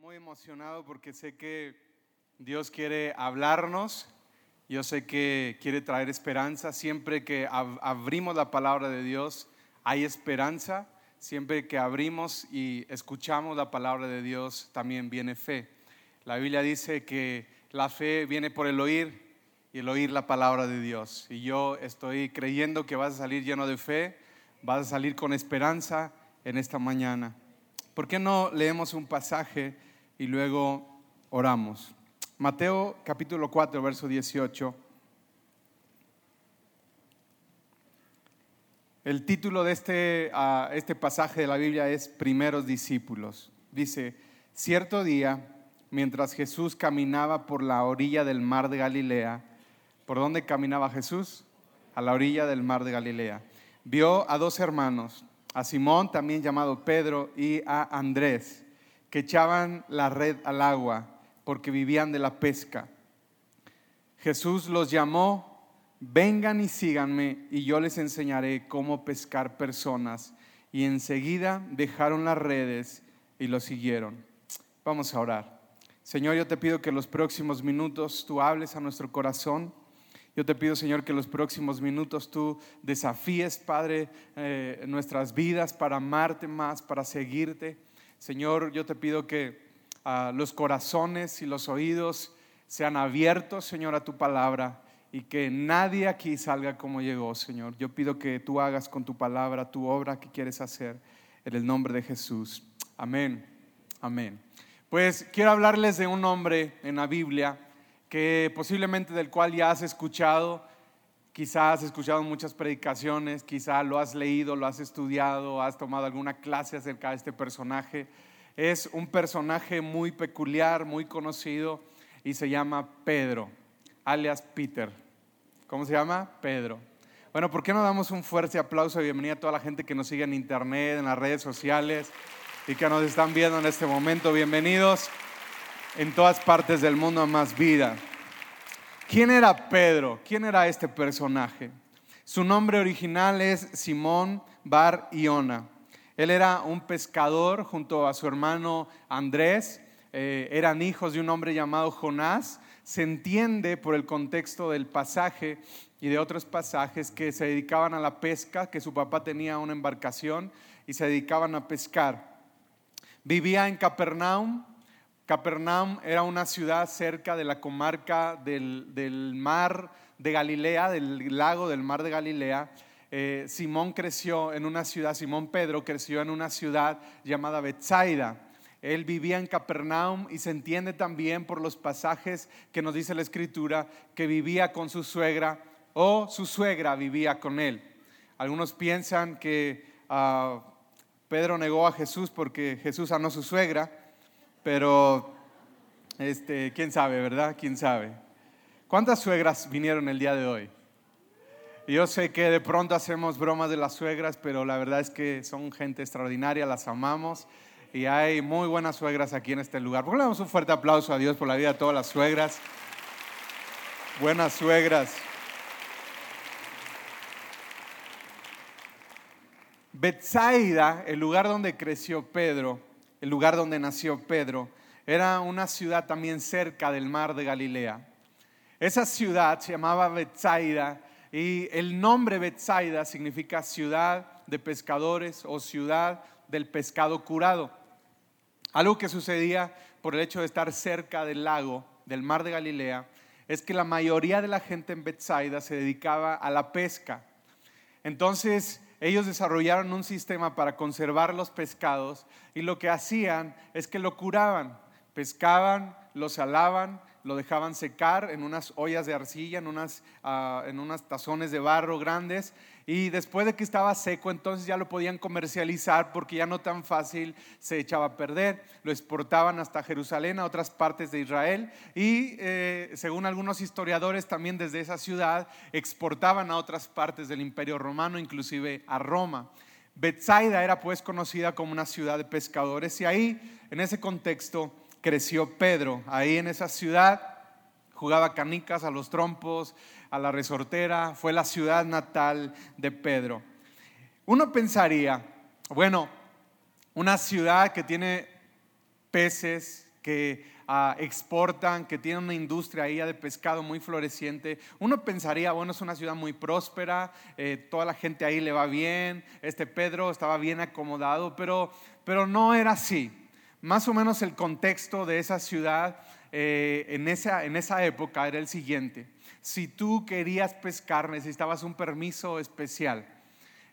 muy emocionado porque sé que Dios quiere hablarnos, yo sé que quiere traer esperanza. Siempre que abrimos la palabra de Dios hay esperanza. Siempre que abrimos y escuchamos la palabra de Dios también viene fe. La Biblia dice que la fe viene por el oír y el oír la palabra de Dios. Y yo estoy creyendo que vas a salir lleno de fe, vas a salir con esperanza en esta mañana. ¿Por qué no leemos un pasaje y luego oramos? Mateo capítulo 4, verso 18. El título de este, ah, este pasaje de la Biblia es Primeros discípulos. Dice, cierto día, mientras Jesús caminaba por la orilla del mar de Galilea, ¿por dónde caminaba Jesús? A la orilla del mar de Galilea. Vio a dos hermanos, a Simón, también llamado Pedro, y a Andrés, que echaban la red al agua porque vivían de la pesca. Jesús los llamó, vengan y síganme, y yo les enseñaré cómo pescar personas. Y enseguida dejaron las redes y lo siguieron. Vamos a orar. Señor, yo te pido que los próximos minutos tú hables a nuestro corazón yo te pido, Señor, que los próximos minutos tú desafíes, Padre, eh, nuestras vidas para amarte más, para seguirte. Señor, yo te pido que ah, los corazones y los oídos sean abiertos, Señor, a tu palabra y que nadie aquí salga como llegó, Señor. Yo pido que tú hagas con tu palabra tu obra que quieres hacer en el nombre de Jesús. Amén. Amén. Pues quiero hablarles de un hombre en la Biblia que posiblemente del cual ya has escuchado, quizás has escuchado muchas predicaciones, quizás lo has leído, lo has estudiado, has tomado alguna clase acerca de este personaje. Es un personaje muy peculiar, muy conocido y se llama Pedro, alias Peter. ¿Cómo se llama? Pedro. Bueno, ¿por qué no damos un fuerte aplauso y bienvenida a toda la gente que nos sigue en internet, en las redes sociales y que nos están viendo en este momento? Bienvenidos en todas partes del mundo a más vida. ¿Quién era Pedro? ¿Quién era este personaje? Su nombre original es Simón Bar Iona. Él era un pescador junto a su hermano Andrés. Eh, eran hijos de un hombre llamado Jonás. Se entiende por el contexto del pasaje y de otros pasajes que se dedicaban a la pesca, que su papá tenía una embarcación y se dedicaban a pescar. Vivía en Capernaum, Capernaum era una ciudad cerca de la comarca del, mar de Galilea, del lago del mar de Galilea. Eh, Simón creció en una ciudad, Simón Pedro creció en una ciudad llamada Bethsaida. Él vivía en Capernaum y se entiende también por los pasajes que nos dice la escritura que vivía con su suegra o su suegra vivía con él. Algunos piensan que ah, Pedro negó a Jesús porque Jesús sanó a su suegra pero este, quién sabe, ¿verdad? ¿Quién sabe? ¿Cuántas suegras vinieron el día de hoy? Yo sé que de pronto hacemos bromas de las suegras, pero la verdad es que son gente extraordinaria, las amamos y hay muy buenas suegras aquí en este lugar. ¿Por qué le damos un fuerte aplauso a Dios por la vida de todas las suegras? Buenas suegras. Bethsaida, el lugar donde creció Pedro, el lugar donde nació Pedro, era una ciudad también cerca del mar de Galilea. Esa ciudad se llamaba Bethsaida y el nombre Bethsaida significa ciudad de pescadores o ciudad del pescado curado. Algo que sucedía por el hecho de estar cerca del lago, del mar de Galilea, es que la mayoría de la gente en Bethsaida se dedicaba a la pesca. Entonces, ellos desarrollaron un sistema para conservar los pescados y lo que hacían es que lo curaban. Pescaban, lo salaban, lo dejaban secar en unas ollas de arcilla, en unas, uh, en unas tazones de barro grandes y después de que estaba seco, entonces ya lo podían comercializar porque ya no tan fácil se echaba a perder. Lo exportaban hasta Jerusalén, a otras partes de Israel. Y eh, según algunos historiadores, también desde esa ciudad exportaban a otras partes del imperio romano, inclusive a Roma. Bethsaida era pues conocida como una ciudad de pescadores y ahí, en ese contexto, creció Pedro. Ahí en esa ciudad jugaba canicas a los trompos, a la resortera, fue la ciudad natal de Pedro. Uno pensaría, bueno, una ciudad que tiene peces, que ah, exportan, que tienen una industria ahí de pescado muy floreciente. Uno pensaría, bueno, es una ciudad muy próspera, eh, toda la gente ahí le va bien, este Pedro estaba bien acomodado, pero, pero no era así. Más o menos el contexto de esa ciudad eh, en, esa, en esa época era el siguiente. Si tú querías pescar, necesitabas un permiso especial.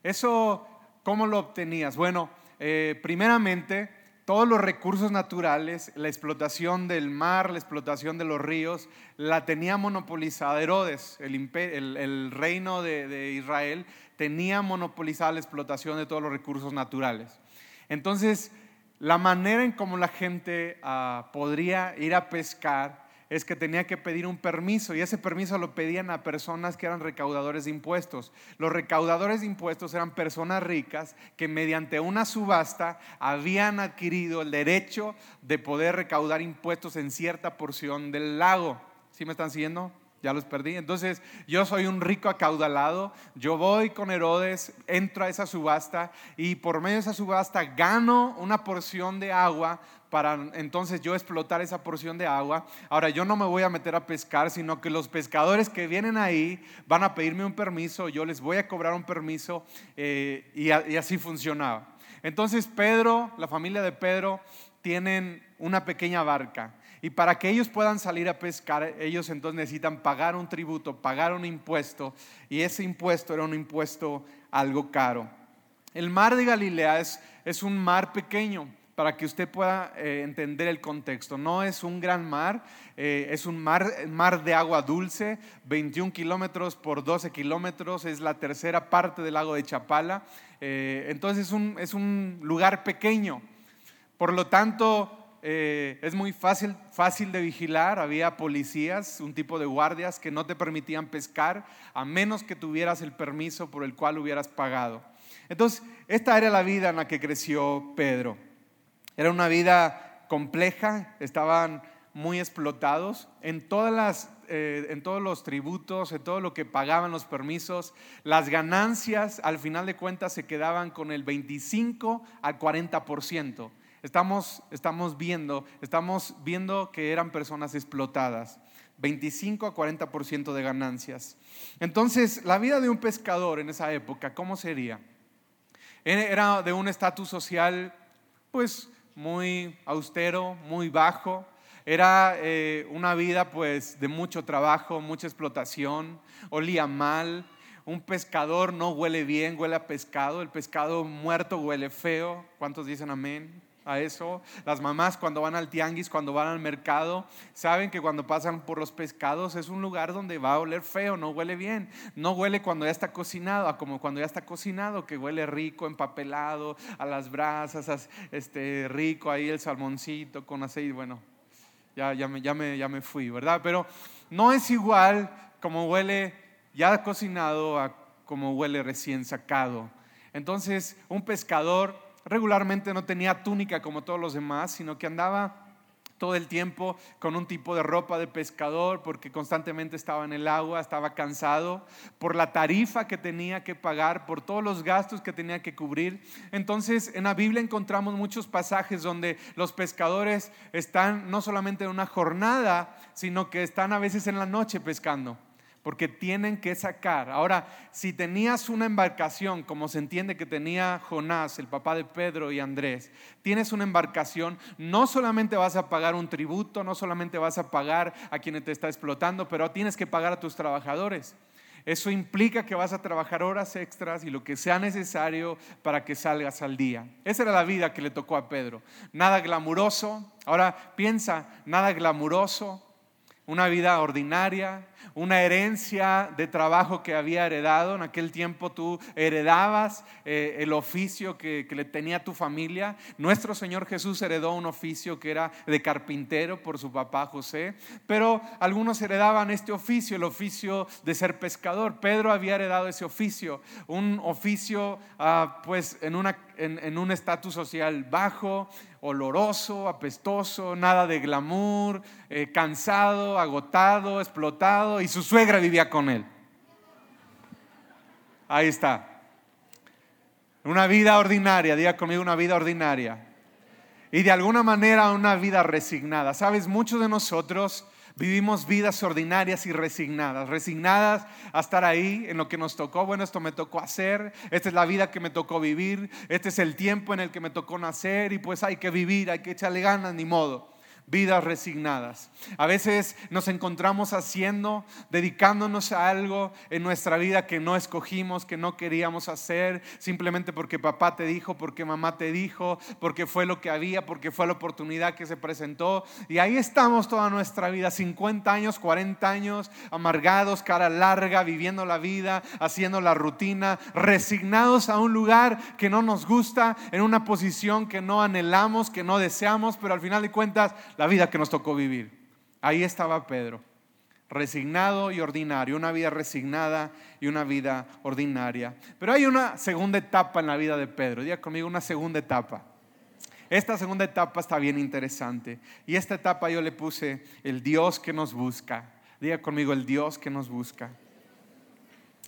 Eso, ¿cómo lo obtenías? Bueno, eh, primeramente, todos los recursos naturales, la explotación del mar, la explotación de los ríos, la tenía monopolizada Herodes, el, reino de, Israel, tenía monopolizada la explotación de todos los recursos naturales. Entonces, la manera en cómo la gente ah, podría ir a pescar es que tenía que pedir un permiso y ese permiso lo pedían a personas que eran recaudadores de impuestos. Los recaudadores de impuestos eran personas ricas que mediante una subasta habían adquirido el derecho de poder recaudar impuestos en cierta porción del lago. ¿Sí me están siguiendo? Ya los perdí. Entonces yo soy un rico acaudalado, yo voy con Herodes, entro a esa subasta y por medio de esa subasta gano una porción de agua para entonces yo explotar esa porción de agua. Ahora yo no me voy a meter a pescar, sino que los pescadores que vienen ahí van a pedirme un permiso, yo les voy a cobrar un permiso eh, y, y así funcionaba. Entonces Pedro, la familia de Pedro, tienen una pequeña barca y para que ellos puedan salir a pescar, ellos entonces necesitan pagar un tributo, pagar un impuesto. Y ese impuesto era un impuesto algo caro. El mar de Galilea es, es un mar pequeño para que usted pueda eh, entender el contexto. No es un gran mar, eh, es un mar, mar de agua dulce, 21 kilómetros por 12 kilómetros, es la tercera parte del lago de Chapala. Eh, entonces es un, es un lugar pequeño. Por lo tanto, eh, es muy fácil, de vigilar. Había policías, un tipo de guardias que no te permitían pescar a menos que tuvieras el permiso por el cual hubieras pagado. Entonces, esta era la vida en la que creció Pedro. Era una vida compleja, estaban muy explotados en, eh, todos los tributos, en todo lo que pagaban los permisos. Las ganancias, al final de cuentas, se quedaban con el 25 al 40%. Estamos, estamos viendo, estamos viendo que eran personas explotadas. 25 a 40% de ganancias. Entonces, la vida de un pescador en esa época, ¿cómo sería? Era de un estatus social, pues, muy austero, muy bajo. Era eh, una vida, pues, de mucho trabajo, mucha explotación. Olía mal. Un pescador no huele bien, huele a pescado. El pescado muerto huele feo. ¿Cuántos dicen amén? A eso. Las mamás cuando van al tianguis, cuando van al mercado, saben que cuando pasan por los pescados es un lugar donde va a oler feo, no huele bien. No huele cuando ya está cocinado, como cuando ya está cocinado, que huele rico, empapelado, a las brasas, este, rico ahí el salmoncito con aceite. Bueno, ya, ya, me, ya, me, ya me fui, ¿verdad? Pero no es igual como huele ya cocinado a como huele recién sacado. Entonces, un pescador regularmente no tenía túnica como todos los demás, sino que andaba todo el tiempo con un tipo de ropa de pescador porque constantemente estaba en el agua, estaba cansado por la tarifa que tenía que pagar, por todos los gastos que tenía que cubrir. Entonces en la Biblia encontramos muchos pasajes donde los pescadores están no solamente en una jornada, sino que están a veces en la noche pescando porque tienen que sacar. Ahora, si tenías una embarcación, como se entiende que tenía Jonás, el papá de Pedro y Andrés, tienes una embarcación, no solamente vas a pagar un tributo, no solamente vas a pagar a quien te está explotando, pero tienes que pagar a tus trabajadores. Eso implica que vas a trabajar horas extras y lo que sea necesario para que salgas al día. Esa era la vida que le tocó a Pedro. Nada glamuroso. Ahora piensa, nada glamuroso, una vida ordinaria, una herencia de trabajo que había heredado. En aquel tiempo tú heredabas eh, el oficio que, que, le tenía tu familia. Nuestro Señor Jesús heredó un oficio que era de carpintero por su papá José, pero algunos heredaban este oficio, el oficio de ser pescador. Pedro había heredado ese oficio, un oficio ah, pues en, una, en un estatus social bajo, oloroso, apestoso, nada de glamour, eh, cansado, agotado, explotado, y su suegra vivía con él. Ahí está. Una vida ordinaria, diga conmigo una vida ordinaria. y de alguna manera una vida resignada. Sabes, muchos de nosotros vivimos vidas ordinarias y resignadas, resignadas a estar ahí en lo que nos tocó. Bueno, esto me tocó hacer, esta es la vida que me tocó vivir, este es el tiempo en el que me tocó nacer y pues hay que vivir, hay que echarle ganas, ni modo vidas resignadas. A veces nos encontramos haciendo, dedicándonos a algo en nuestra vida que no escogimos, que no queríamos hacer, simplemente porque papá te dijo, porque mamá te dijo, porque fue lo que había, porque fue la oportunidad que se presentó. Y ahí estamos toda nuestra vida, 50 años, 40 años, amargados, cara larga, viviendo la vida, haciendo la rutina, resignados a un lugar que no nos gusta, en una posición que no anhelamos, que no deseamos, pero al final de cuentas la vida que nos tocó vivir. Ahí estaba Pedro, resignado y ordinario, una vida resignada y una vida ordinaria. Pero hay una segunda etapa en la vida de Pedro, diga conmigo una segunda etapa. Esta segunda etapa está bien interesante. Y esta etapa yo le puse el Dios que nos busca. Diga conmigo el Dios que nos busca.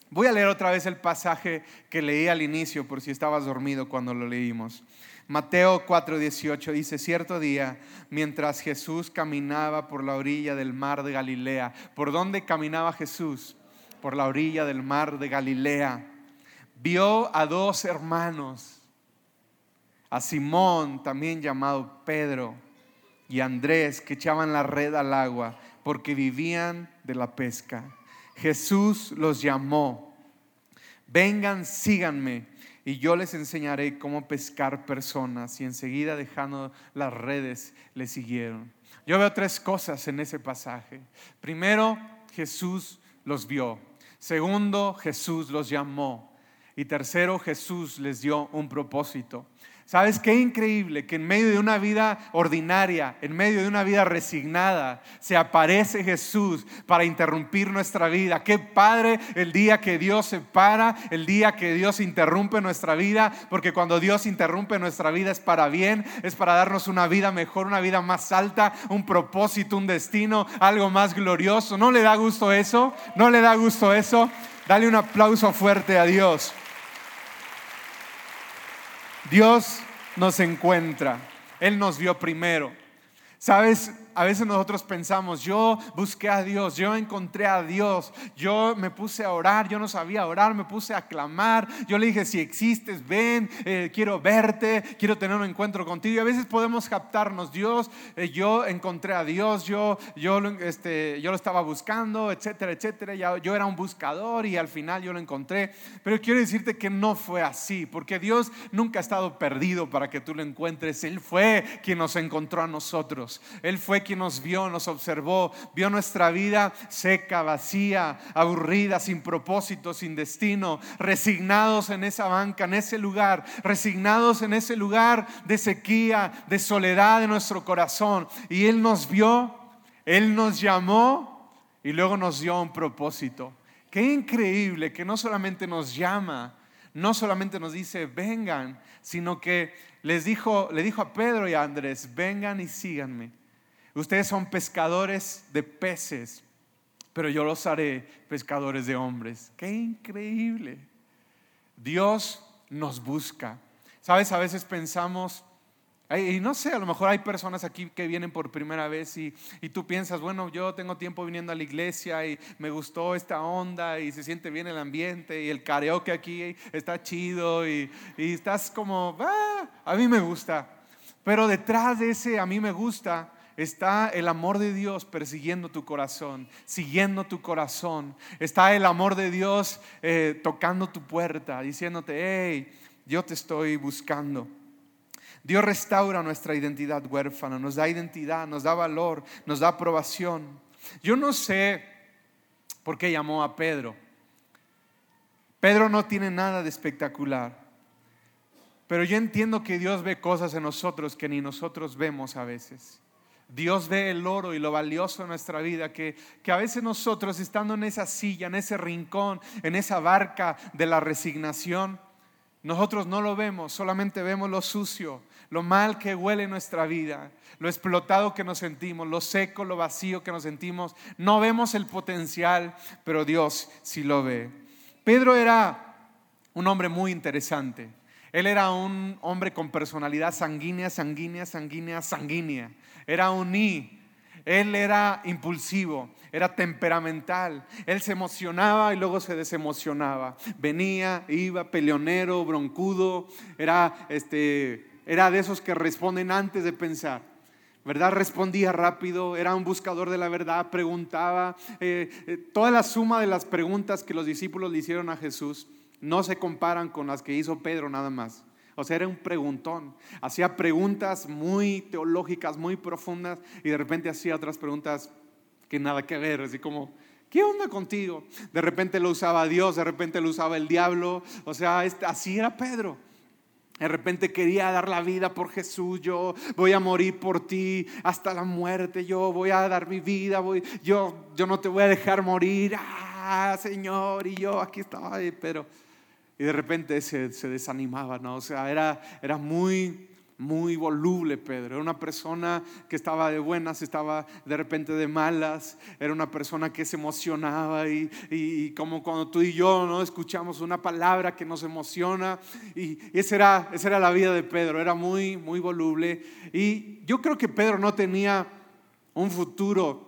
Voy a leer otra vez el pasaje que leí al inicio por si estabas dormido cuando lo leímos. Mateo 4:18 dice, cierto día, mientras Jesús caminaba por la orilla del mar de Galilea, ¿por dónde caminaba Jesús? Por la orilla del mar de Galilea. Vio a dos hermanos, a Simón, también llamado Pedro, y a Andrés, que echaban la red al agua, porque vivían de la pesca. Jesús los llamó, vengan, síganme y yo les enseñaré cómo pescar personas. Y enseguida dejando las redes, le siguieron. Yo veo tres cosas en ese pasaje. Primero, Jesús los vio. Segundo, Jesús los llamó. Y tercero, Jesús les dio un propósito. ¿Sabes qué increíble que en medio de una vida ordinaria, en medio de una vida resignada, se aparece Jesús para interrumpir nuestra vida? Qué padre el día que Dios se para, el día que Dios interrumpe nuestra vida, porque cuando Dios interrumpe nuestra vida es para bien, es para darnos una vida mejor, una vida más alta, un propósito, un destino, algo más glorioso. ¿No le da gusto eso? ¿No le da gusto eso? Dale un aplauso fuerte a Dios. Dios nos encuentra. Él nos vio primero. Sabes, a veces nosotros pensamos, yo busqué a Dios, yo encontré a Dios, yo me puse a orar, yo no sabía orar, me puse a clamar, yo le dije, si existes, ven, eh, quiero verte, quiero tener un encuentro contigo. Y a veces podemos captarnos, Dios, eh, yo encontré a Dios, yo, yo, este, yo lo estaba buscando, etcétera, etcétera. yo era un buscador y al final yo lo encontré. Pero quiero decirte que no fue así, porque Dios nunca ha estado perdido para que tú lo encuentres. Él fue quien nos encontró a nosotros. Él fue quien nos vio, nos observó, vio nuestra vida seca, vacía, aburrida, sin propósito, sin destino, resignados en esa banca, en ese lugar, resignados en ese lugar de sequía, de soledad de nuestro corazón. Y Él nos vio, Él nos llamó y luego nos dio un propósito. Qué increíble que no solamente nos llama, no solamente nos dice, vengan, sino que les dijo, le dijo a Pedro y a Andrés, vengan y síganme. Ustedes son pescadores de peces, pero yo los haré pescadores de hombres. Qué increíble. Dios nos busca. Sabes, a veces pensamos, y no sé, a lo mejor hay personas aquí que vienen por primera vez y, tú piensas, bueno, yo tengo tiempo viniendo a la iglesia y me gustó esta onda y se siente bien el ambiente y el karaoke aquí está chido y, y estás como, ah, a mí me gusta. Pero detrás de ese a mí me gusta está el amor de Dios persiguiendo tu corazón, siguiendo tu corazón. Está el amor de Dios eh, tocando tu puerta, diciéndote, hey, yo te estoy buscando. Dios restaura nuestra identidad huérfana, nos da identidad, nos da valor, nos da aprobación. Yo no sé por qué llamó a Pedro. Pedro no tiene nada de espectacular. Pero yo entiendo que Dios ve cosas en nosotros que ni nosotros vemos a veces. Dios ve el oro y lo valioso de nuestra vida, que, que, a veces nosotros estando en esa silla, en ese rincón, en esa barca de la resignación, nosotros no lo vemos, solamente vemos lo sucio, lo mal que huele nuestra vida, lo explotado que nos sentimos, lo seco, lo vacío que nos sentimos. No vemos el potencial, pero Dios sí lo ve. Pedro era un hombre muy interesante. Él era un hombre con personalidad sanguínea, sanguínea, sanguínea, sanguínea. Era un I. Él era impulsivo, era temperamental. Él se emocionaba y luego se desemocionaba. Venía, iba, peleonero, broncudo. Era, este, era de esos que responden antes de pensar. ¿verdad? Respondía rápido, era un buscador de la verdad, preguntaba. Eh, eh, toda la suma de las preguntas que los discípulos le hicieron a Jesús no se comparan con las que hizo Pedro nada más. O sea, era un preguntón. Hacía preguntas muy teológicas, muy profundas, y de repente hacía otras preguntas que nada que ver, así como, ¿qué onda contigo? De repente lo usaba Dios, de repente lo usaba el diablo. O sea, este, así era Pedro. De repente quería dar la vida por Jesús, yo voy a morir por ti hasta la muerte, yo voy a dar mi vida, voy, yo, yo no te voy a dejar morir, ah, Señor, y yo aquí estaba, pero, y de repente se, se desanimaba, ¿no? O sea, era, era muy, muy voluble Pedro. Era una persona que estaba de buenas, estaba de repente de malas. Era una persona que se emocionaba y, como cuando tú y yo no escuchamos una palabra que nos emociona. Y, esa, era, esa era la vida de Pedro. Era muy, muy voluble. Y yo creo que Pedro no tenía un futuro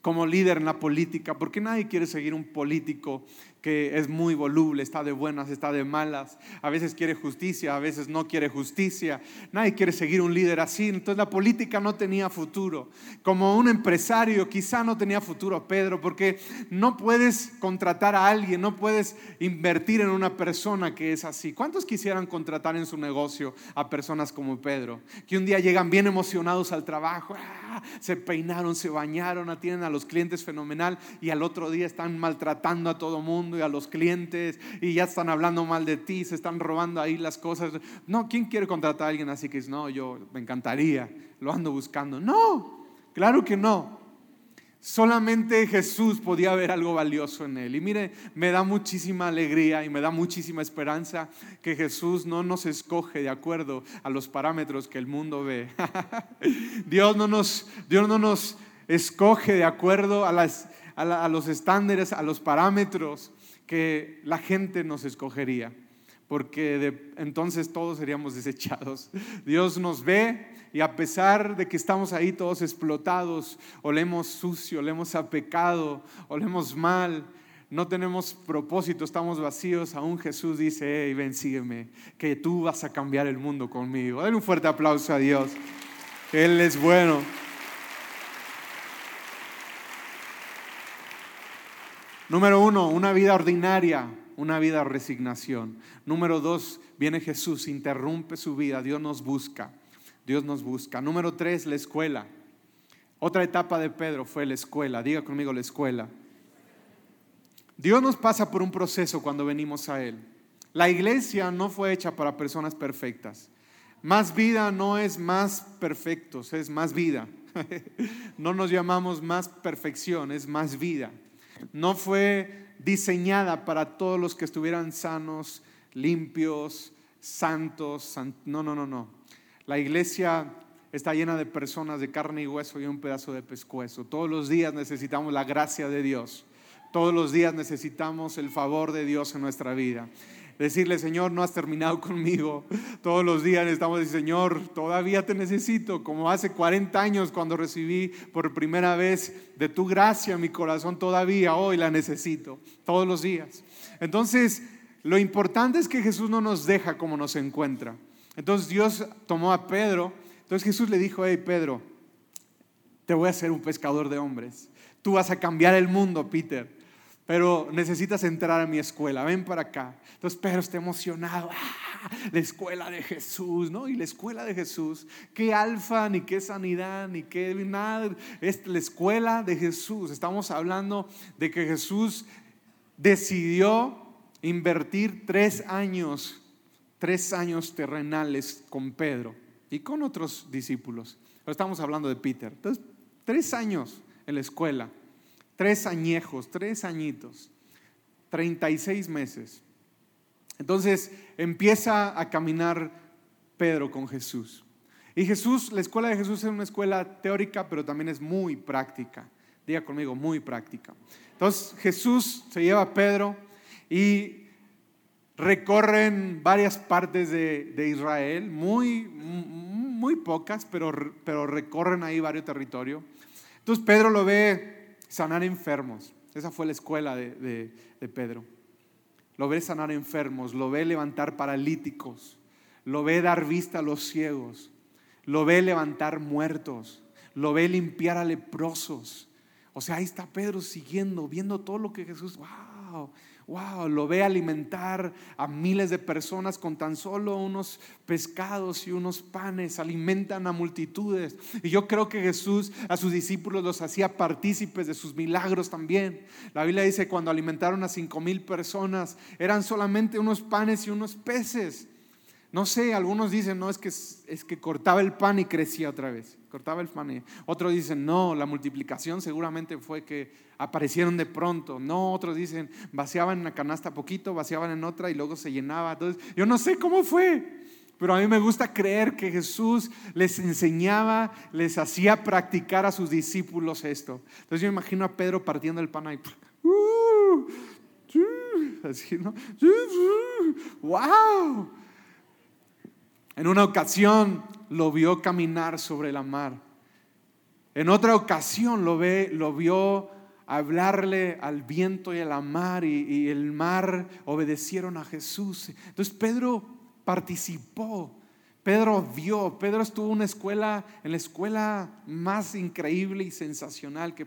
como líder en la política, porque nadie quiere seguir un político que es muy voluble, está de buenas, está de malas, a veces quiere justicia, a veces no quiere justicia. Nadie quiere seguir un líder así. Entonces la política no tenía futuro. Como un empresario quizá no tenía futuro Pedro, porque no puedes contratar a alguien, no puedes invertir en una persona que es así. ¿Cuántos quisieran contratar en su negocio a personas como Pedro? Que un día llegan bien emocionados al trabajo, ¡ah! se peinaron, se bañaron, atienden a los clientes fenomenal y al otro día están maltratando a todo mundo a los clientes y ya están hablando mal de ti, se están robando ahí las cosas. No, ¿quién quiere contratar a alguien así que dice, no, yo me encantaría, lo ando buscando? No, claro que no. Solamente Jesús podía ver algo valioso en él. Y mire, me da muchísima alegría y me da muchísima esperanza que Jesús no nos escoge de acuerdo a los parámetros que el mundo ve. Dios no nos, Dios no nos escoge de acuerdo a, las, a los estándares, a los parámetros que la gente nos escogería, porque entonces todos seríamos desechados. Dios nos ve y a pesar de que estamos ahí todos explotados, olemos sucio, olemos a pecado, olemos mal, no tenemos propósito, estamos vacíos, aún Jesús dice, hey, ven, sígueme, que tú vas a cambiar el mundo conmigo. Dale un fuerte aplauso a Dios, Él es bueno. Número uno, una vida ordinaria, una vida resignación. Número dos, viene Jesús, interrumpe su vida, Dios nos busca, Dios nos busca. Número tres, la escuela. Otra etapa de Pedro fue la escuela, diga conmigo la escuela. Dios nos pasa por un proceso cuando venimos a Él. La iglesia no fue hecha para personas perfectas. Más vida no es más perfectos, es más vida. No nos llamamos más perfección, es más vida. No fue diseñada para todos los que estuvieran sanos, limpios, santos. no, no, no, no. La iglesia está llena de personas de carne y hueso y un pedazo de pescuezo. Todos los días necesitamos la gracia de Dios. Todos los días necesitamos el favor de Dios en nuestra vida decirle, Señor, no has terminado conmigo. Todos los días estamos diciendo, Señor, todavía te necesito, como hace 40 años cuando recibí por primera vez de tu gracia mi corazón, todavía hoy la necesito, todos los días. Entonces, lo importante es que Jesús no nos deja como nos encuentra. Entonces Dios tomó a Pedro, entonces Jesús le dijo, hey Pedro, te voy a hacer un pescador de hombres. Tú vas a cambiar el mundo, Peter pero necesitas entrar a mi escuela, ven para acá. Entonces Pedro está emocionado, ¡Ah! la escuela de Jesús, ¿no? Y la escuela de Jesús, qué alfa, ni qué sanidad, ni qué nada, es la escuela de Jesús. Estamos hablando de que Jesús decidió invertir tres años, tres años terrenales con Pedro y con otros discípulos. Pero estamos hablando de Peter. Entonces, tres años en la escuela tres añejos, tres añitos, 36 meses. Entonces empieza a caminar Pedro con Jesús. Y Jesús, la escuela de Jesús es una escuela teórica, pero también es muy práctica. Diga conmigo, muy práctica. Entonces Jesús se lleva a Pedro y recorren varias partes de, Israel, muy, muy pocas, pero, pero recorren ahí varios territorios. Entonces Pedro lo ve sanar enfermos. Esa fue la escuela de, de Pedro. Lo ve sanar enfermos, lo ve levantar paralíticos, lo ve dar vista a los ciegos, lo ve levantar muertos, lo ve limpiar a leprosos. O sea, ahí está Pedro siguiendo, viendo todo lo que Jesús, wow, wow, lo ve alimentar a miles de personas con tan solo unos pescados y unos panes, alimentan a multitudes. Y yo creo que Jesús a sus discípulos los hacía partícipes de sus milagros también. La Biblia dice cuando alimentaron a cinco mil personas, eran solamente unos panes y unos peces. No sé, algunos dicen, no, es que, es que cortaba el pan y crecía otra vez. Cortaba el pan y... Otros dicen, no, la multiplicación seguramente fue que aparecieron de pronto. No, otros dicen, vaciaban en la canasta poquito, vaciaban en otra y luego se llenaba. Entonces, yo no sé cómo fue. Pero a mí me gusta creer que Jesús les enseñaba, les hacía practicar a sus discípulos esto. Entonces yo imagino a Pedro partiendo el pan ahí. ¡Uh! así, ¿no? ¡Wow! En una ocasión lo vio caminar sobre la mar. En otra ocasión lo, ve, lo vio hablarle al viento y a la mar y, el mar obedecieron a Jesús. Entonces Pedro participó. Pedro vio, Pedro estuvo en una escuela, en la escuela más increíble y sensacional que,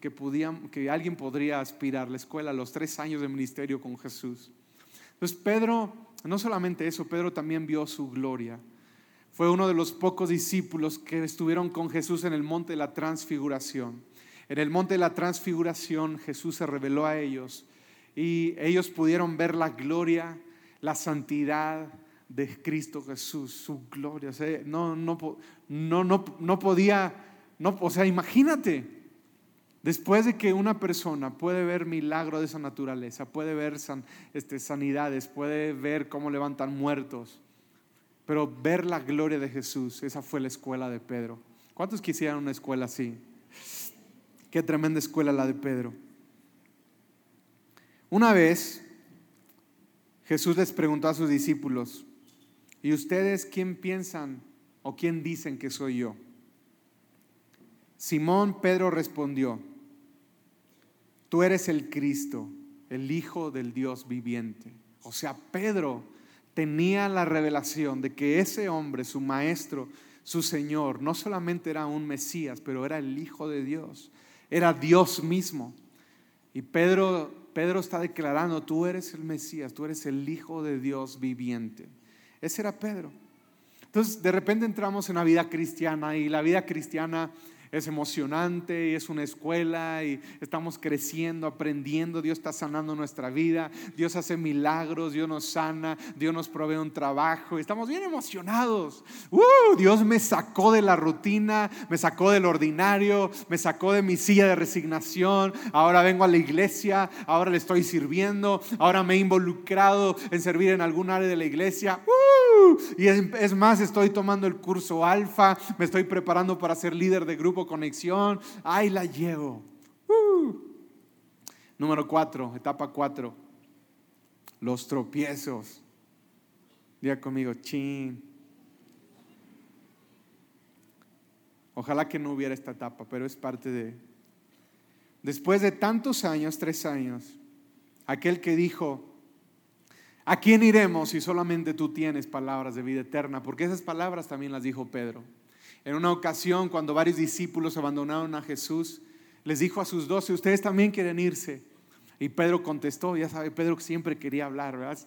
que, que alguien podría aspirar, la escuela, los tres años de ministerio con Jesús. Entonces Pedro no solamente eso, Pedro también vio su gloria. Fue uno de los pocos discípulos que estuvieron con Jesús en el monte de la transfiguración. En el monte de la transfiguración Jesús se reveló a ellos y ellos pudieron ver la gloria, la santidad de Cristo Jesús, su gloria. no, no, no, no, no podía, no, o sea, imagínate, Después de que una persona puede ver milagros de esa naturaleza, puede ver este, sanidades, puede ver cómo levantan muertos, pero ver la gloria de Jesús, esa fue la escuela de Pedro. ¿Cuántos quisieran una escuela así? Qué tremenda escuela la de Pedro. Una vez Jesús les preguntó a sus discípulos, ¿y ustedes quién piensan o quién dicen que soy yo? Simón Pedro respondió, tú eres el Cristo, el Hijo del Dios viviente. O sea, Pedro tenía la revelación de que ese hombre, su maestro, su Señor, no solamente era un Mesías, pero era el Hijo de Dios, era Dios mismo. Y Pedro, Pedro está declarando, tú eres el Mesías, tú eres el Hijo de Dios viviente. Ese era Pedro. Entonces, de repente entramos en la vida cristiana y la vida cristiana es emocionante y es una escuela y estamos creciendo, aprendiendo, Dios está sanando nuestra vida, Dios hace milagros, Dios nos sana, Dios nos provee un trabajo, estamos bien emocionados. ¡Uh! Dios me sacó de la rutina, me sacó del ordinario, me sacó de mi silla de resignación, ahora vengo a la iglesia, ahora le estoy sirviendo, ahora me he involucrado en servir en algún área de la iglesia. ¡Uh! Y es más, estoy tomando el curso alfa, me estoy preparando para ser líder de grupo conexión, ahí la llevo. Uh. Número cuatro, etapa cuatro, los tropiezos. Diga conmigo, chin. Ojalá que no hubiera esta etapa, pero es parte de... Después de tantos años, tres años, aquel que dijo, ¿a quién iremos si solamente tú tienes palabras de vida eterna? Porque esas palabras también las dijo Pedro. En una ocasión, cuando varios discípulos abandonaron a Jesús, les dijo a sus doce, ustedes también quieren irse. Y Pedro contestó, ya sabe, Pedro siempre quería hablar, ¿verdad?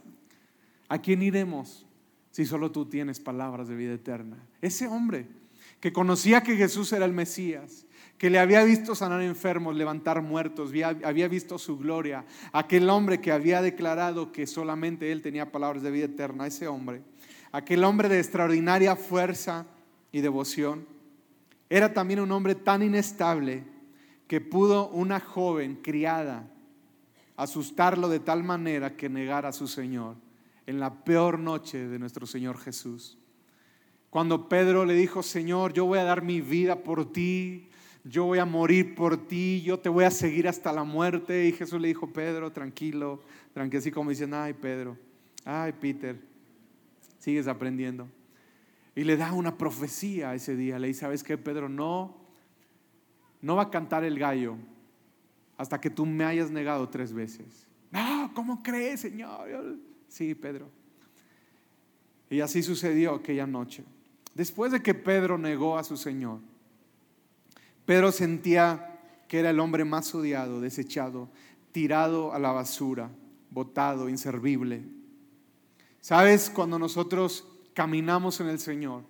¿A quién iremos si solo tú tienes palabras de vida eterna? Ese hombre que conocía que Jesús era el Mesías, que le había visto sanar enfermos, levantar muertos, había visto su gloria, aquel hombre que había declarado que solamente él tenía palabras de vida eterna, ese hombre, aquel hombre de extraordinaria fuerza, y devoción, era también un hombre tan inestable que pudo una joven criada asustarlo de tal manera que negara a su Señor en la peor noche de nuestro Señor Jesús. Cuando Pedro le dijo, Señor, yo voy a dar mi vida por ti, yo voy a morir por ti, yo te voy a seguir hasta la muerte. Y Jesús le dijo, Pedro, tranquilo, tranquilo, así como dicen, ay Pedro, Ay, Peter, sigues aprendiendo. Y le da una profecía ese día. Le dice, ¿sabes qué, Pedro? No, no va a cantar el gallo hasta que tú me hayas negado tres veces. No, ¿cómo crees, Señor? Sí, Pedro. Y así sucedió aquella noche. Después de que Pedro negó a su Señor, Pedro sentía que era el hombre más odiado, desechado, tirado a la basura, botado, inservible. ¿Sabes? Cuando nosotros caminamos en el Señor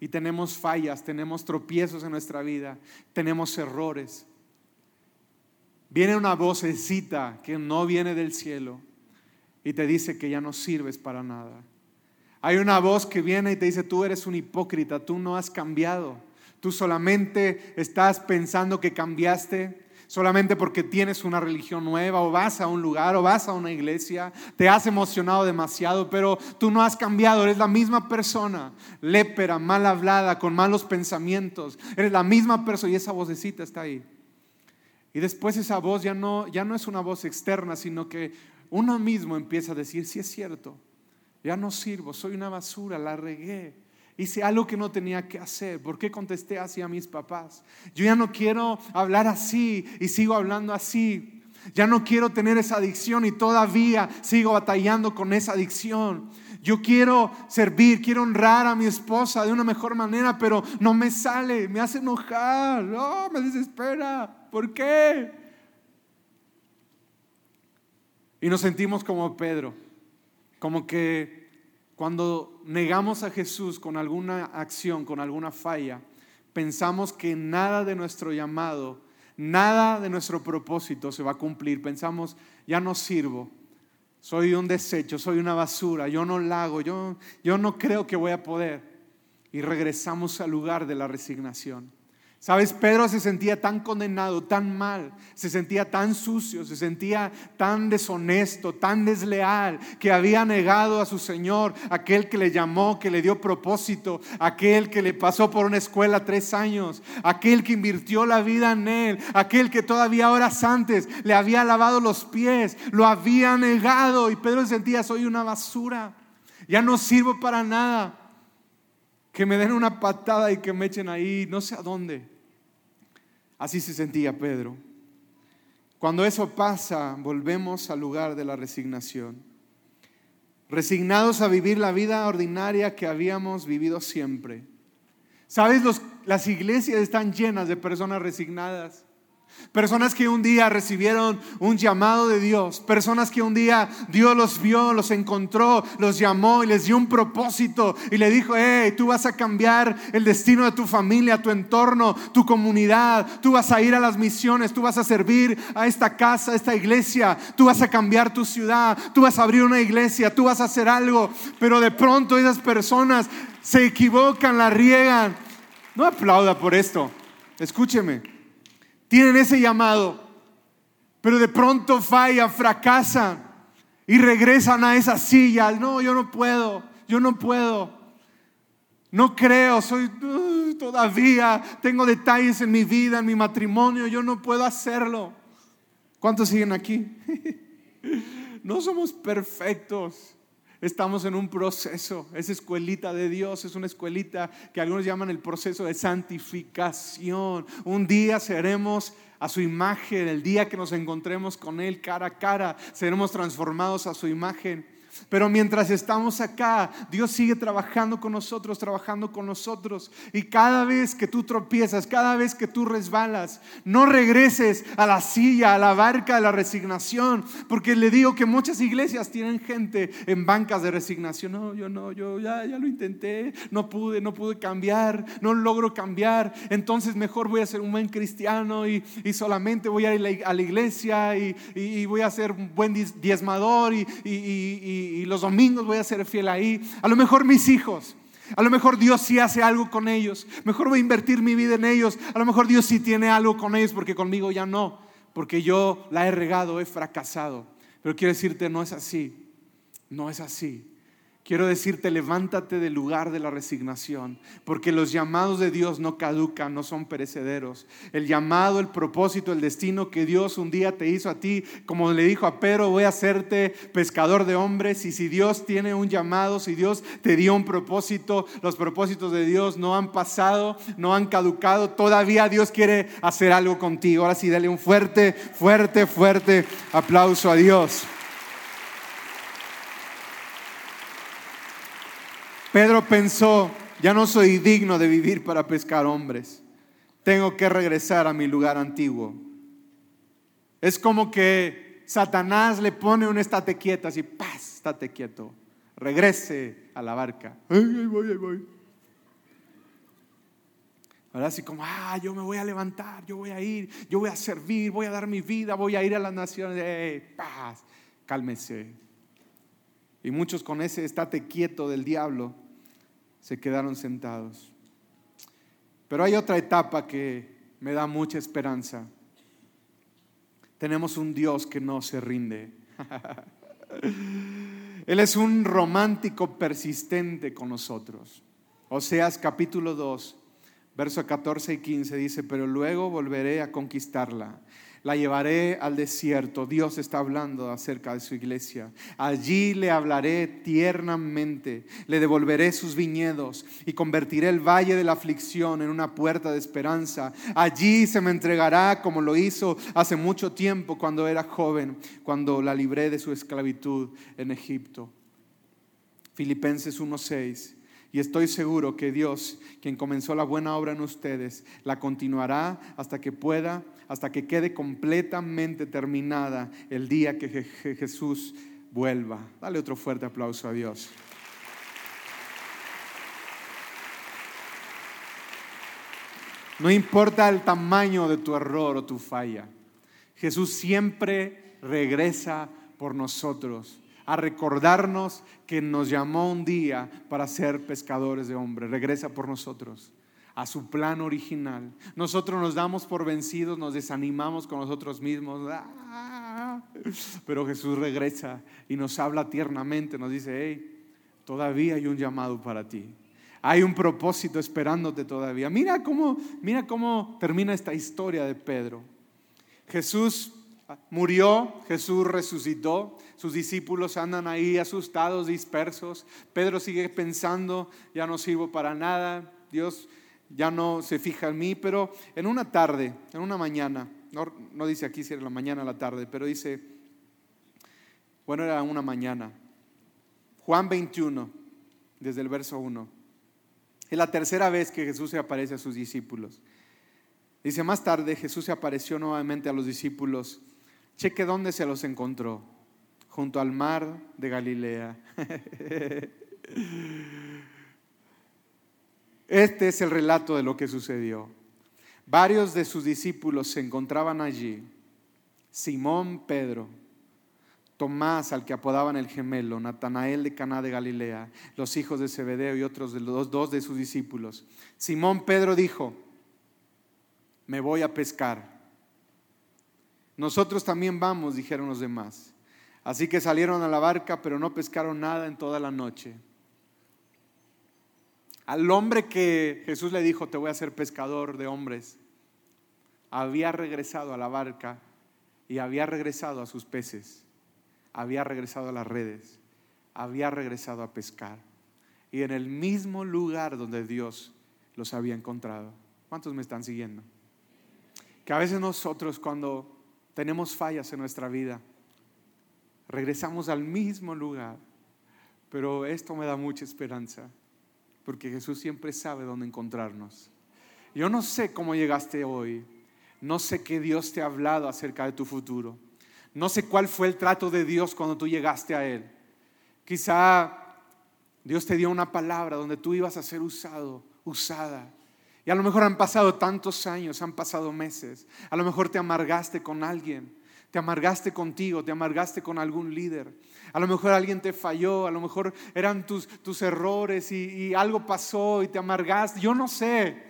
y tenemos fallas, tenemos tropiezos en nuestra vida, tenemos errores, viene una vocecita que no viene del cielo y te dice que ya no sirves para nada. Hay una voz que viene y te dice, tú eres un hipócrita, tú no has cambiado, tú solamente estás pensando que cambiaste, solamente porque tienes una religión nueva o vas a un lugar o vas a una iglesia, te has emocionado demasiado, pero tú no has cambiado, eres la misma persona, lépera, mal hablada, con malos pensamientos, eres la misma persona y esa vocecita está ahí. Y después esa voz ya no, ya no es una voz externa, sino que uno mismo empieza a decir, sí es cierto, ya no sirvo, soy una basura, la regué Hice algo que no tenía que hacer. ¿Por qué contesté así a mis papás? Yo ya no quiero hablar así y sigo hablando así. Ya no quiero tener esa adicción y todavía sigo batallando con esa adicción. Yo quiero servir, quiero honrar a mi esposa de una mejor manera, pero no me sale, me hace enojar, no, me desespera. ¿Por qué? Y nos sentimos como Pedro, como que cuando negamos a Jesús con alguna acción, con alguna falla, pensamos que nada de nuestro llamado, nada de nuestro propósito se va a cumplir. Pensamos, ya no sirvo, soy un desecho, soy una basura, yo no la hago, yo, yo no creo que voy a poder. Y regresamos al lugar de la resignación. Sabes, Pedro se sentía tan condenado, tan mal, se sentía tan sucio, se sentía tan deshonesto, tan desleal, que había negado a su Señor, aquel que le llamó, que le dio propósito, aquel que le pasó por una escuela tres años, aquel que invirtió la vida en él, aquel que todavía horas antes le había lavado los pies, lo había negado y Pedro se sentía, soy una basura, ya no sirvo para nada que me den una patada y que me echen ahí, no sé a dónde. Así se sentía Pedro. Cuando eso pasa, volvemos al lugar de la resignación. Resignados a vivir la vida ordinaria que habíamos vivido siempre. ¿Sabes? las iglesias están llenas de personas resignadas. Personas que un día recibieron un llamado de Dios. Personas que un día Dios los vio, los encontró, los llamó y les dio un propósito y le dijo, hey, tú vas a cambiar el destino de tu familia, tu entorno, tu comunidad. Tú vas a ir a las misiones, tú vas a servir a esta casa, a esta iglesia. Tú vas a cambiar tu ciudad, tú vas a abrir una iglesia, tú vas a hacer algo. Pero de pronto esas personas se equivocan, la riegan. No aplauda por esto. Escúcheme tienen ese llamado, pero de pronto falla, fracasan y regresan a esa silla. No, yo no puedo, yo no puedo. No creo, soy uh, todavía, tengo detalles en mi vida, en mi matrimonio, yo no puedo hacerlo. ¿Cuántos siguen aquí? no somos perfectos. Estamos en un proceso. Esa escuelita de Dios es una escuelita que algunos llaman el proceso de santificación. Un día seremos a su imagen, el día que nos encontremos con Él cara a cara, seremos transformados a su imagen. Pero mientras estamos acá, Dios sigue trabajando con nosotros, trabajando con nosotros. Y cada vez que tú tropiezas, cada vez que tú resbalas, no regreses a la silla, a la barca de la resignación. Porque le digo que muchas iglesias tienen gente en bancas de resignación. No, yo no, yo ya, ya lo intenté, no pude, no pude cambiar, no logro cambiar. Entonces mejor voy a ser un buen cristiano y, solamente voy a ir a la iglesia y, voy a ser un buen diezmador y y, los domingos voy a ser fiel ahí. A lo mejor mis hijos. A lo mejor Dios sí hace algo con ellos. Mejor voy a invertir mi vida en ellos. A lo mejor Dios sí tiene algo con ellos porque conmigo ya no. Porque yo la he regado, he fracasado. Pero quiero decirte, no es así. No es así. Quiero decirte, levántate del lugar de la resignación, porque los llamados de Dios no caducan, no son perecederos. El llamado, el propósito, el destino que Dios un día te hizo a ti, como le dijo a Pedro, voy a hacerte pescador de hombres. Y si Dios tiene un llamado, si Dios te dio un propósito, los propósitos de Dios no han pasado, no han caducado. Todavía Dios quiere hacer algo contigo. Ahora sí, dale un fuerte, fuerte, fuerte aplauso a Dios. Pedro pensó, ya no soy digno de vivir para pescar hombres. Tengo que regresar a mi lugar antiguo. Es como que Satanás le pone un estate quieto, así, paz, estate quieto. Regrese a la barca. Ahí voy, ahí voy. Ahora así como, ah, yo me voy a levantar, yo voy a ir, yo voy a servir, voy a dar mi vida, voy a ir a las naciones. paz, cálmese. Y muchos con ese estate quieto del diablo se quedaron sentados. Pero hay otra etapa que me da mucha esperanza. Tenemos un Dios que no se rinde. Él es un romántico persistente con nosotros. Oseas capítulo 2, versos 14 y 15 dice, pero luego volveré a conquistarla la llevaré al desierto. Dios está hablando acerca de su iglesia. Allí le hablaré tiernamente, le devolveré sus viñedos y convertiré el valle de la aflicción en una puerta de esperanza. Allí se me entregará como lo hizo hace mucho tiempo cuando era joven, cuando la libré de su esclavitud en Egipto. Filipenses 1:6 y estoy seguro que Dios, quien comenzó la buena obra en ustedes, la continuará hasta que pueda, hasta que quede completamente terminada el día que Jesús vuelva. Dale otro fuerte aplauso a Dios. No importa el tamaño de tu error o tu falla, Jesús siempre regresa por nosotros a recordarnos que nos llamó un día para ser pescadores de hombres. Regresa por nosotros a su plan original. Nosotros nos damos por vencidos, nos desanimamos con nosotros mismos. ¡Ah! Pero Jesús regresa y nos habla tiernamente, nos dice, hey, todavía hay un llamado para ti. Hay un propósito esperándote todavía. Mira cómo, mira cómo termina esta historia de Pedro. Jesús murió, Jesús resucitó, sus discípulos andan ahí asustados, dispersos. Pedro sigue pensando, ya no sirvo para nada, Dios ya no se fija en mí, pero en una tarde, en una mañana, no, dice aquí si era la mañana o la tarde, pero dice, bueno, era una mañana. Juan 21, desde el verso 1. Es la tercera vez que Jesús se aparece a sus discípulos. Dice, más tarde Jesús se apareció nuevamente a los discípulos Cheque dónde se los encontró. Junto al mar de Galilea. Este es el relato de lo que sucedió. Varios de sus discípulos se encontraban allí. Simón Pedro, Tomás, al que apodaban el gemelo, Natanael de Caná de Galilea, los hijos de Zebedeo y otros dos de sus discípulos. Simón Pedro dijo: Me voy a pescar. Nosotros también vamos, dijeron los demás. Así que salieron a la barca, pero no pescaron nada en toda la noche. Al hombre que Jesús le dijo, te voy a hacer pescador de hombres, había regresado a la barca y había regresado a sus peces, había regresado a las redes, había regresado a pescar. Y en el mismo lugar donde Dios los había encontrado. ¿Cuántos me están siguiendo? Que a veces nosotros cuando tenemos fallas en nuestra vida. Regresamos al mismo lugar. Pero esto me da mucha esperanza, porque Jesús siempre sabe dónde encontrarnos. Yo no sé cómo llegaste hoy, no sé qué Dios te ha hablado acerca de tu futuro, no sé cuál fue el trato de Dios cuando tú llegaste a Él. Quizá Dios te dio una palabra donde tú ibas a ser usado, usada. Y a lo mejor han pasado tantos años, han pasado meses. A lo mejor te amargaste con alguien, te amargaste contigo, te amargaste con algún líder. A lo mejor alguien te falló, a lo mejor eran tus, tus errores y, y algo pasó y te amargaste. Yo no sé.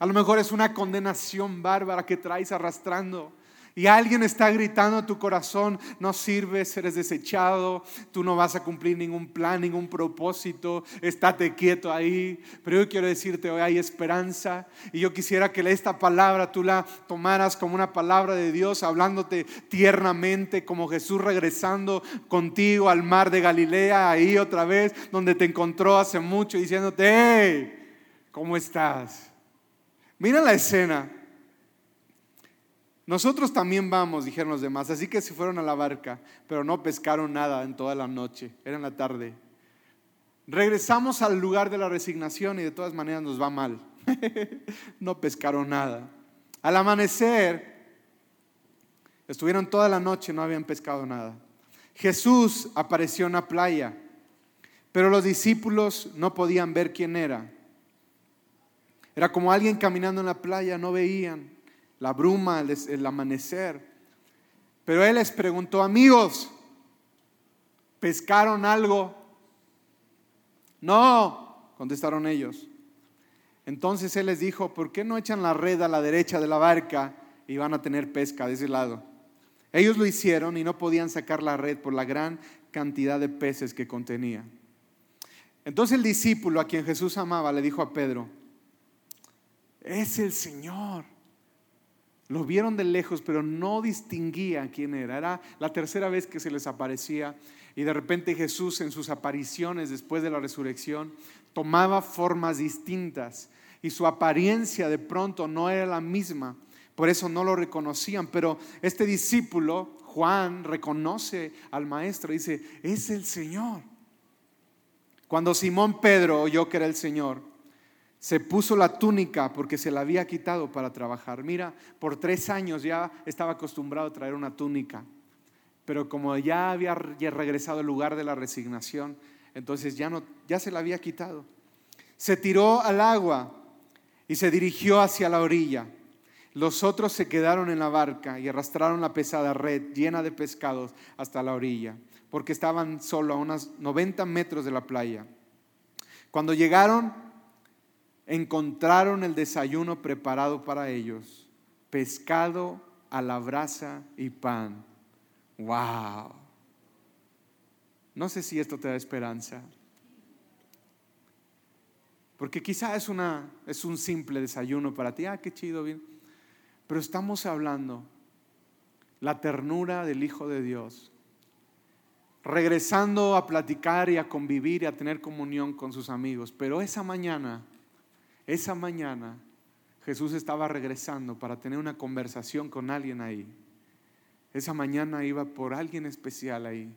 A lo mejor es una condenación bárbara que traes arrastrando. Y alguien está gritando a tu corazón, no sirves, eres desechado, tú no vas a cumplir ningún plan, ningún propósito, estate quieto ahí. Pero yo quiero decirte, hoy hay esperanza y yo quisiera que esta palabra tú la tomaras como una palabra de Dios, hablándote tiernamente, como Jesús regresando contigo al mar de Galilea, ahí otra vez, donde te encontró hace mucho, diciéndote, hey, ¿cómo estás? Mira la escena. Nosotros también vamos, dijeron los demás, así que se fueron a la barca, pero no pescaron nada en toda la noche, era en la tarde. Regresamos al lugar de la resignación y de todas maneras nos va mal. no pescaron nada. Al amanecer, estuvieron toda la noche, no habían pescado nada. Jesús apareció en la playa, pero los discípulos no podían ver quién era. Era como alguien caminando en la playa, no veían la bruma, el, amanecer. Pero él les preguntó, amigos, ¿pescaron algo? No, contestaron ellos. Entonces él les dijo, ¿por qué no echan la red a la derecha de la barca y van a tener pesca de ese lado? Ellos lo hicieron y no podían sacar la red por la gran cantidad de peces que contenía. Entonces el discípulo a quien Jesús amaba le dijo a Pedro, es el Señor. Lo vieron de lejos, pero no distinguía quién era. Era la tercera vez que se les aparecía. Y de repente Jesús en sus apariciones después de la resurrección tomaba formas distintas. Y su apariencia de pronto no era la misma. Por eso no lo reconocían. Pero este discípulo, Juan, reconoce al maestro dice, es el Señor. Cuando Simón Pedro oyó que era el Señor, se puso la túnica porque se la había quitado para trabajar. Mira, por tres años ya estaba acostumbrado a traer una túnica, pero como ya había regresado al lugar de la resignación, entonces ya, no, ya se la había quitado. Se tiró al agua y se dirigió hacia la orilla. Los otros se quedaron en la barca y arrastraron la pesada red llena de pescados hasta la orilla, porque estaban solo a unos 90 metros de la playa. Cuando llegaron, encontraron el desayuno preparado para ellos, pescado a la brasa y pan. ¡Wow! No sé si esto te da esperanza. Porque quizá es, una, es un simple desayuno para ti. Ah, qué chido, bien. Pero estamos hablando la ternura del Hijo de Dios, regresando a platicar y a convivir y a tener comunión con sus amigos. Pero esa mañana esa mañana Jesús estaba regresando para tener una conversación con alguien ahí. Esa mañana iba por alguien especial ahí.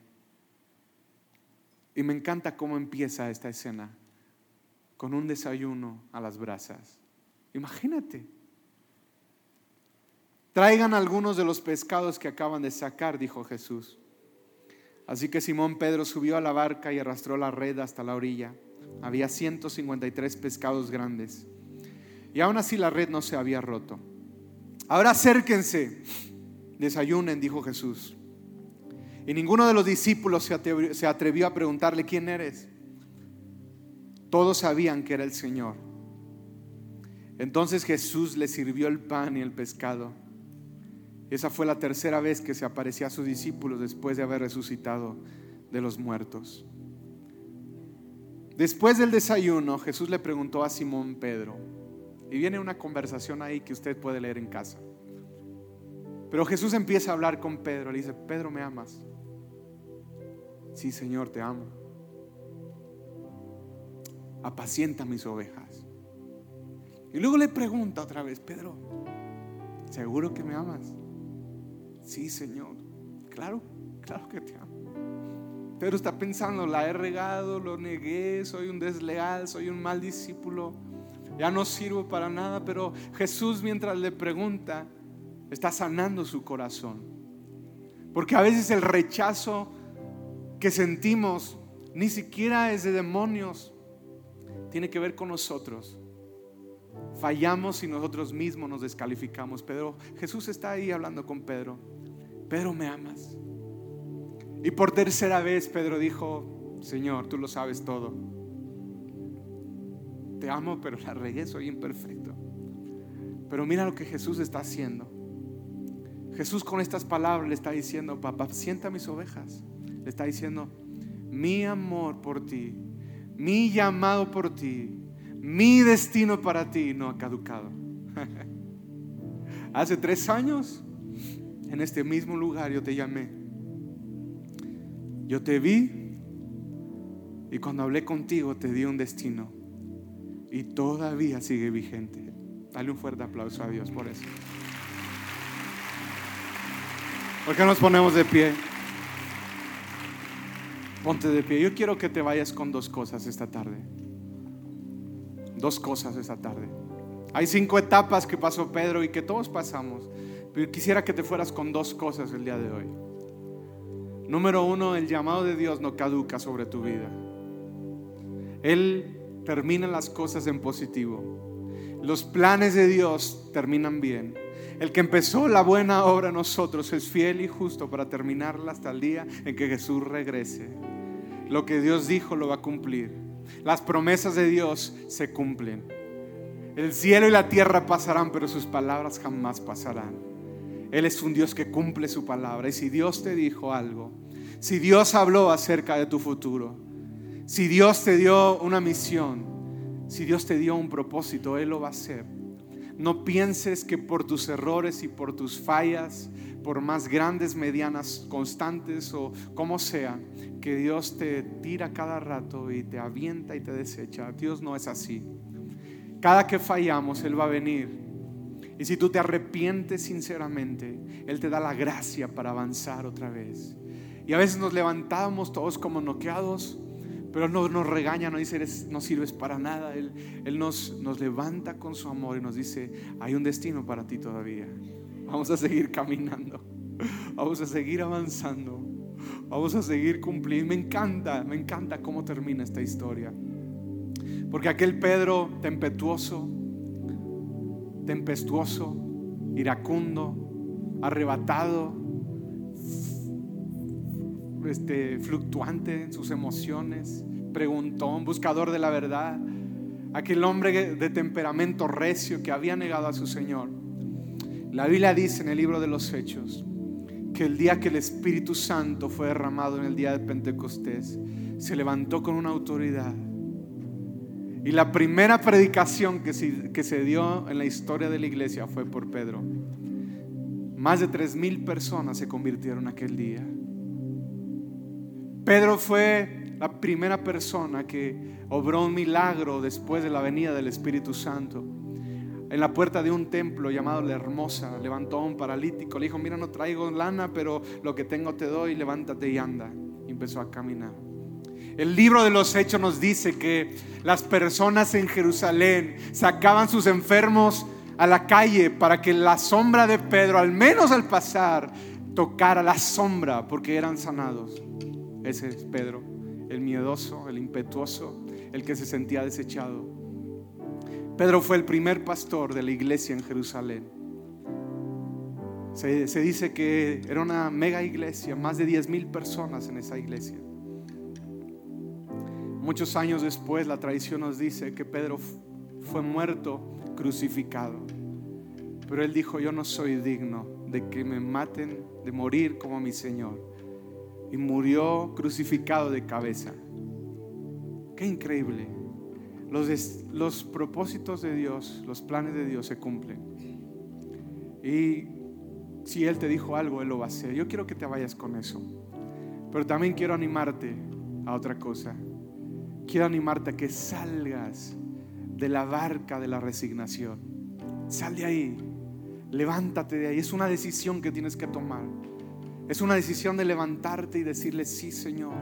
Y me encanta cómo empieza esta escena, con un desayuno a las brasas. Imagínate. Traigan algunos de los pescados que acaban de sacar, dijo Jesús. Así que Simón Pedro subió a la barca y arrastró la red hasta la orilla. Había 153 pescados grandes. Y aún así la red no se había roto. Ahora acérquense, desayunen, dijo Jesús. Y ninguno de los discípulos se atrevió, a preguntarle, ¿quién eres? Todos sabían que era el Señor. Entonces Jesús le sirvió el pan y el pescado. Esa fue la tercera vez que se aparecía a sus discípulos después de haber resucitado de los muertos. Después del desayuno, Jesús le preguntó a Simón Pedro, y viene una conversación ahí que usted puede leer en casa. Pero Jesús empieza a hablar con Pedro, le dice, Pedro, ¿me amas? Sí, Señor, te amo. Apacienta mis ovejas. Y luego le pregunta otra vez, Pedro, ¿seguro que me amas? Sí, Señor. Claro, claro que te amo. Pedro está pensando, la he regado, lo negué, soy un desleal, soy un mal discípulo, ya no sirvo para nada, pero Jesús mientras le pregunta, está sanando su corazón. Porque a veces el rechazo que sentimos ni siquiera es de demonios, tiene que ver con nosotros. Fallamos y nosotros mismos nos descalificamos. Pedro, Jesús está ahí hablando con Pedro. Pedro, ¿me amas? Y por tercera vez Pedro dijo, Señor, tú lo sabes todo. Te amo, pero la regué, soy imperfecto. Pero mira lo que Jesús está haciendo. Jesús con estas palabras le está diciendo, papá, sienta mis ovejas. Le está diciendo, mi amor por ti, mi llamado por ti, mi destino para ti no ha caducado. Hace tres años, en este mismo lugar yo te llamé. Yo te vi y cuando hablé contigo te di un destino y todavía sigue vigente. Dale un fuerte aplauso a Dios por eso. ¿Por qué nos ponemos de pie? Ponte de pie. Yo quiero que te vayas con dos cosas esta tarde. Dos cosas esta tarde. Hay cinco etapas que pasó Pedro y que todos pasamos. Pero quisiera que te fueras con dos cosas el día de hoy. Número uno, el llamado de Dios no caduca sobre tu vida. Él termina las cosas en positivo. Los planes de Dios terminan bien. El que empezó la buena obra en nosotros es fiel y justo para terminarla hasta el día en que Jesús regrese. Lo que Dios dijo lo va a cumplir. Las promesas de Dios se cumplen. El cielo y la tierra pasarán, pero sus palabras jamás pasarán. Él es un Dios que cumple su palabra. Y si Dios te dijo algo, si Dios habló acerca de tu futuro, si Dios te dio una misión, si Dios te dio un propósito, Él lo va a hacer. No pienses que por tus errores y por tus fallas, por más grandes, medianas, constantes o como sea, que Dios te tira cada rato y te avienta y te desecha. Dios no es así. Cada que fallamos, Él va a venir. Y si tú te arrepientes sinceramente, Él te da la gracia para avanzar otra vez. Y a veces nos levantamos todos como noqueados pero no nos regaña, no dice, no sirves para nada. Él, él nos, nos levanta con su amor y nos dice, hay un destino para ti todavía. Vamos a seguir caminando. Vamos a seguir avanzando. Vamos a seguir cumpliendo. Me encanta, me encanta cómo termina esta historia. Porque aquel Pedro tempestuoso, tempestuoso, iracundo, arrebatado, este, fluctuante en sus emociones, preguntón, buscador de la verdad, aquel hombre de temperamento recio que había negado a su Señor. La Biblia dice en el libro de los Hechos que el día que el Espíritu Santo fue derramado en el día de Pentecostés, se levantó con una autoridad. Y la primera predicación que se, dio en la historia de la iglesia fue por Pedro. Más de tres mil personas se convirtieron aquel día. Pedro fue la primera persona que obró un milagro después de la venida del Espíritu Santo. En la puerta de un templo llamado La Hermosa, levantó a un paralítico. Le dijo, mira, no traigo lana, pero lo que tengo te doy, levántate y anda. Y empezó a caminar. El libro de los Hechos nos dice que las personas en Jerusalén sacaban sus enfermos a la calle para que la sombra de Pedro, al menos al pasar, tocara la sombra porque eran sanados. Ese es Pedro, el miedoso, el impetuoso, el que se sentía desechado. Pedro fue el primer pastor de la iglesia en Jerusalén. Se, se dice que era una mega iglesia, más de 10 mil personas en esa iglesia. Muchos años después la tradición nos dice que Pedro fue muerto crucificado. Pero él dijo, yo no soy digno de que me maten, de morir como mi Señor y murió crucificado de cabeza. Qué increíble. Los, los propósitos de Dios, los planes de Dios se cumplen. Y si Él te dijo algo, Él lo va a hacer. Yo quiero que te vayas con eso. Pero también quiero animarte a otra cosa. Quiero animarte a que salgas de la barca de la resignación. Sal de ahí. Levántate de ahí. Es una decisión que tienes que tomar. Es una decisión de levantarte y decirle, sí Señor,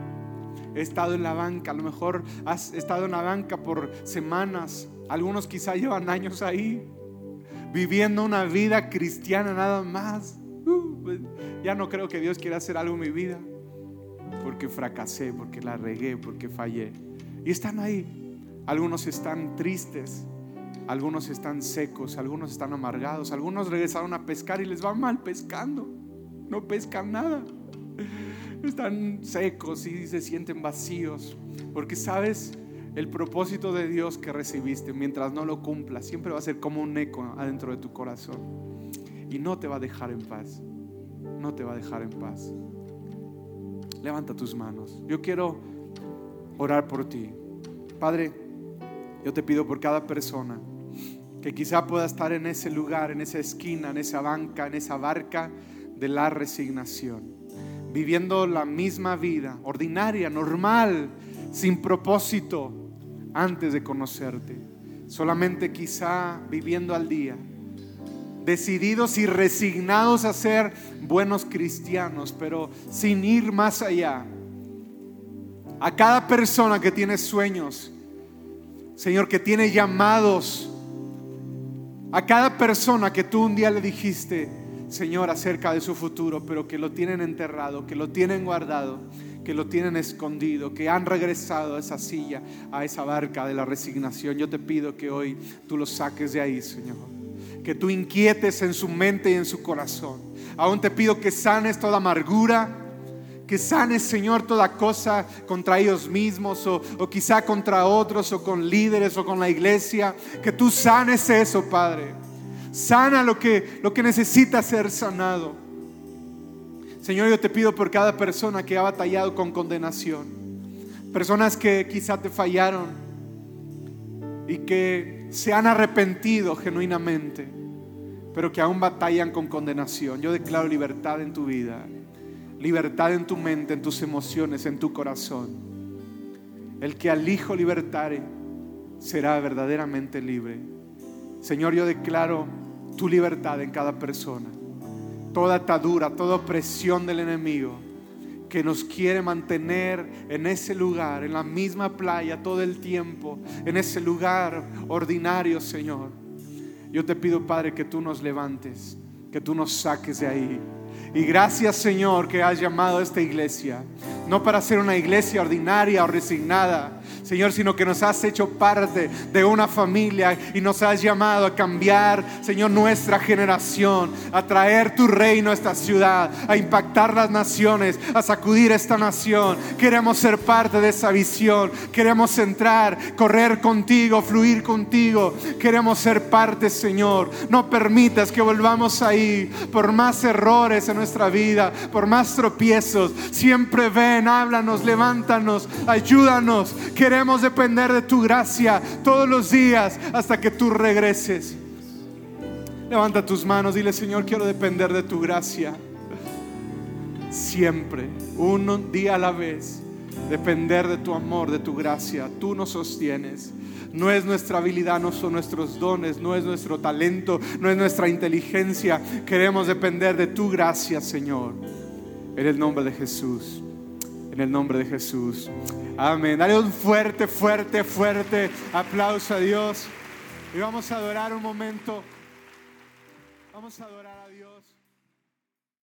he estado en la banca, a lo mejor has estado en la banca por semanas, algunos quizá llevan años ahí, viviendo una vida cristiana nada más. Uh, pues, ya no creo que Dios quiera hacer algo en mi vida, porque fracasé, porque la regué, porque fallé. Y están ahí. Algunos están tristes, algunos están secos, algunos están amargados, algunos regresaron a pescar y les va mal pescando no pescan nada. Están secos y se sienten vacíos. Porque sabes, el propósito de Dios que recibiste, mientras no lo cumpla, siempre va a ser como un eco adentro de tu corazón. Y no te va a dejar en paz. no te va a dejar en paz. Levanta tus manos. Yo quiero orar por ti. Padre, yo te pido por cada persona que quizá pueda estar en ese lugar, en esa esquina, en esa banca, en esa barca de la resignación, viviendo la misma vida, ordinaria, normal, sin propósito, antes de conocerte. Solamente quizá viviendo al día, decididos y resignados a ser buenos cristianos, pero sin ir más allá. A cada persona que tiene sueños, Señor, que tiene llamados, a cada persona que tú un día le dijiste, Señor, acerca de su futuro, pero que lo tienen enterrado, que lo tienen guardado, que lo tienen escondido, que han regresado a esa silla, a esa barca de la resignación. Yo te pido que hoy tú lo saques de ahí, Señor. Que tú inquietes en su mente y en su corazón. Aún te pido que sanes toda amargura, que sanes, Señor, toda cosa contra ellos mismos o, o, quizá contra otros o con líderes o con la iglesia. Que tú sanes eso, Padre. Sana lo que, lo que necesita ser sanado. Señor, yo te pido por cada persona que ha batallado con condenación. Personas que quizá te fallaron y que se han arrepentido genuinamente, pero que aún batallan con condenación. Yo declaro libertad en tu vida, libertad en tu mente, en tus emociones, en tu corazón. El que al Hijo libertare será verdaderamente libre. Señor, yo declaro tu libertad en cada persona toda atadura, toda opresión del enemigo que nos quiere mantener en ese lugar, en la misma playa todo el tiempo, en ese lugar ordinario, Señor. Yo te pido, Padre, que tú nos levantes, que tú nos saques de ahí. Y gracias, Señor, que has llamado a esta iglesia, no para ser una iglesia ordinaria o resignada, Señor, sino que nos has hecho parte de una familia y nos has llamado a cambiar, Señor, nuestra generación, a traer tu reino a esta ciudad, a impactar las naciones, a sacudir esta nación. Queremos ser parte de esa visión, queremos entrar, correr contigo, fluir contigo. Queremos ser parte, Señor. No permitas que volvamos ahí por más errores en nuestra vida, por más tropiezos. Siempre ven, háblanos, levántanos, ayúdanos. Queremos depender de tu gracia todos los días hasta que tú regreses. Levanta tus manos, dile Señor, quiero depender de tu gracia. Siempre, un día a la vez, depender de tu amor, de tu gracia. Tú nos sostienes. No es nuestra habilidad, no son nuestros dones, no es nuestro talento, no es nuestra inteligencia. Queremos depender de tu gracia, Señor. En el nombre de Jesús. En el nombre de Jesús. Amén. Dale un fuerte, fuerte, fuerte aplauso a Dios. Y vamos a adorar un momento. Vamos a adorar.